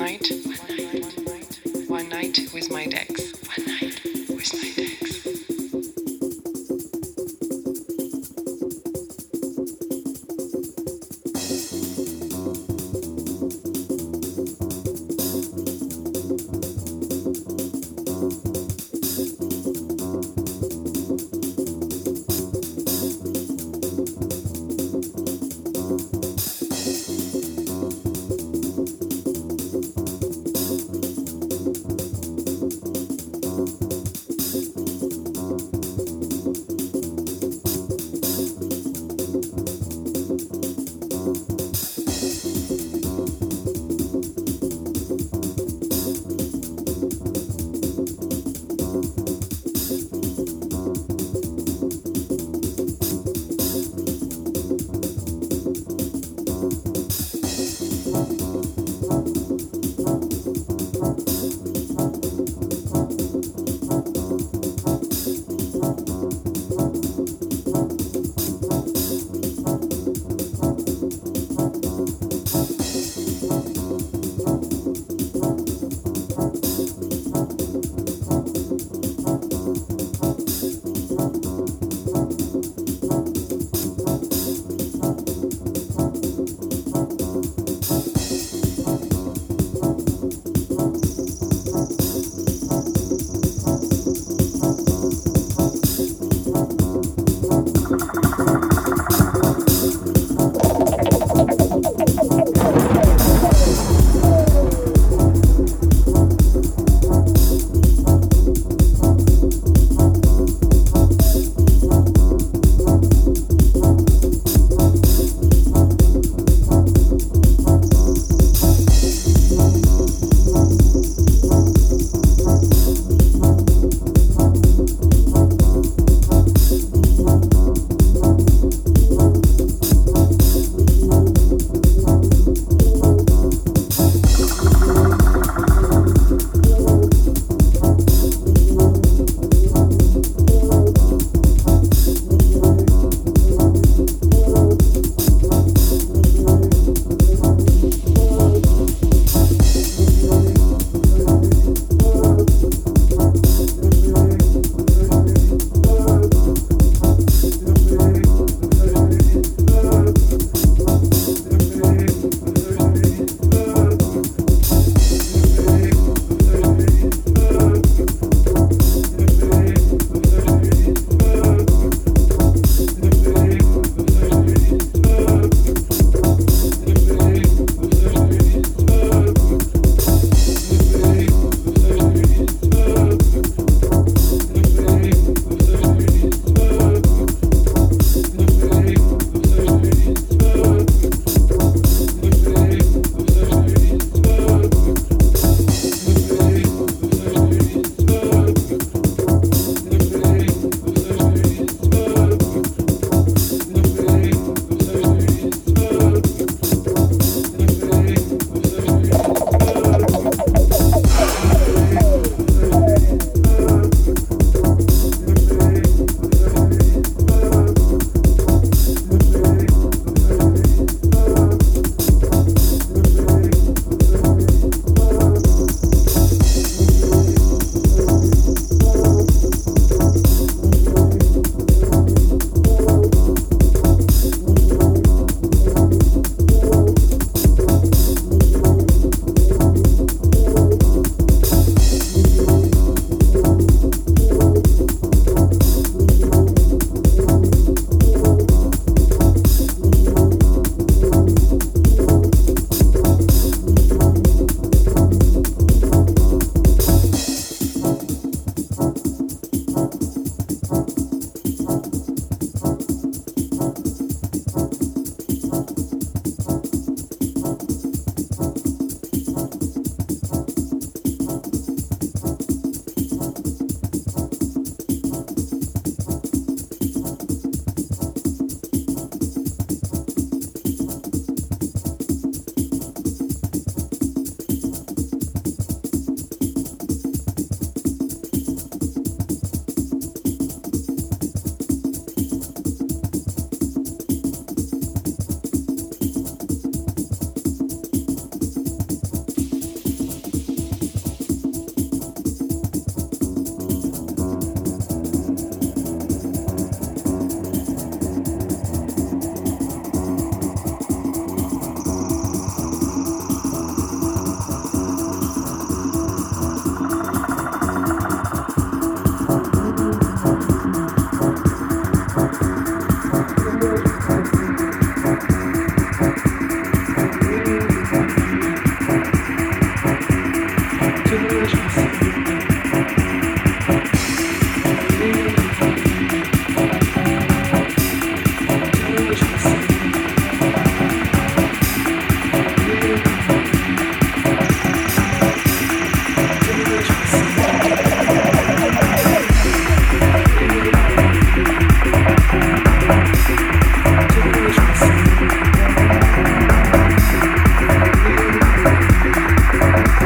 night, one night with my decks.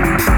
Thank.